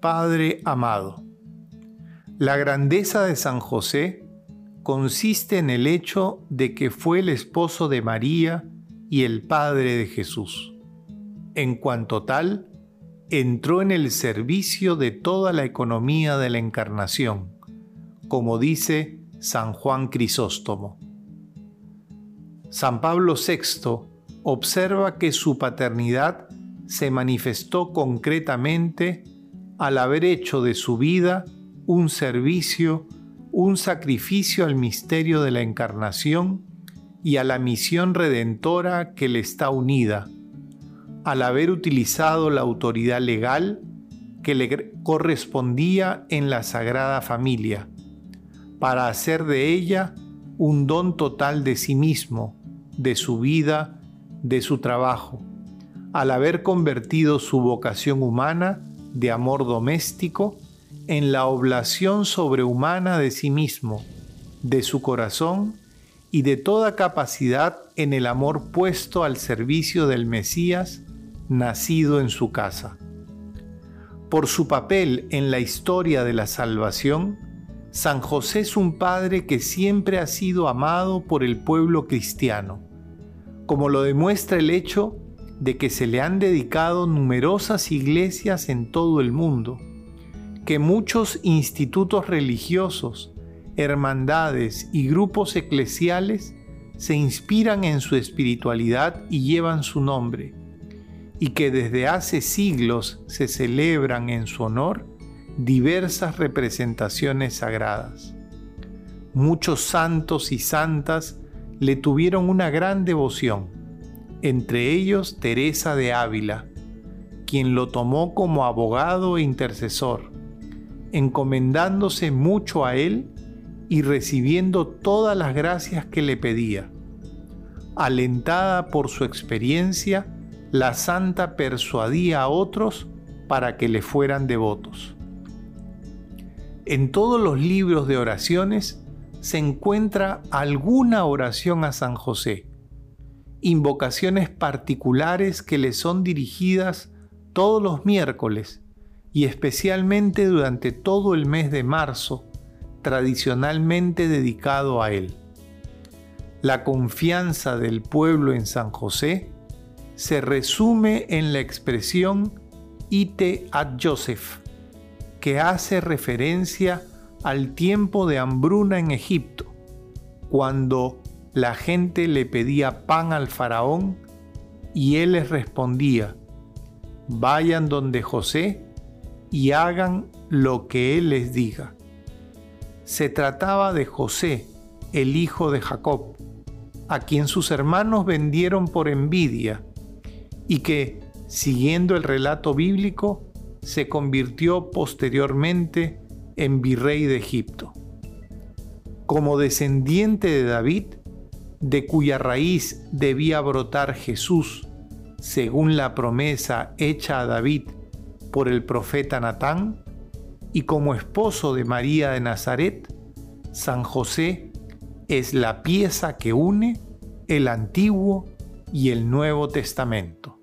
Padre amado. La grandeza de San José consiste en el hecho de que fue el esposo de María y el padre de Jesús. En cuanto tal, entró en el servicio de toda la economía de la encarnación, como dice San Juan Crisóstomo. San Pablo VI observa que su paternidad se manifestó concretamente al haber hecho de su vida un servicio, un sacrificio al misterio de la encarnación y a la misión redentora que le está unida, al haber utilizado la autoridad legal que le correspondía en la Sagrada Familia, para hacer de ella un don total de sí mismo, de su vida, de su trabajo, al haber convertido su vocación humana de amor doméstico en la oblación sobrehumana de sí mismo, de su corazón y de toda capacidad en el amor puesto al servicio del Mesías nacido en su casa. Por su papel en la historia de la salvación, San José es un padre que siempre ha sido amado por el pueblo cristiano, como lo demuestra el hecho de que se le han dedicado numerosas iglesias en todo el mundo, que muchos institutos religiosos, hermandades y grupos eclesiales se inspiran en su espiritualidad y llevan su nombre, y que desde hace siglos se celebran en su honor diversas representaciones sagradas. Muchos santos y santas le tuvieron una gran devoción, entre ellos Teresa de Ávila, quien lo tomó como abogado e intercesor, encomendándose mucho a él y recibiendo todas las gracias que le pedía. Alentada por su experiencia, la santa persuadía a otros para que le fueran devotos. En todos los libros de oraciones se encuentra alguna oración a San José, invocaciones particulares que le son dirigidas todos los miércoles y especialmente durante todo el mes de marzo, tradicionalmente dedicado a él. La confianza del pueblo en San José se resume en la expresión ite ad Joseph, que hace referencia al tiempo de hambruna en Egipto, cuando la gente le pedía pan al faraón y él les respondía, vayan donde José y hagan lo que él les diga. Se trataba de José, el hijo de Jacob, a quien sus hermanos vendieron por envidia y que, siguiendo el relato bíblico, se convirtió posteriormente en virrey de Egipto. Como descendiente de David, de cuya raíz debía brotar Jesús, según la promesa hecha a David por el profeta Natán, y como esposo de María de Nazaret, San José es la pieza que une el Antiguo y el Nuevo Testamento.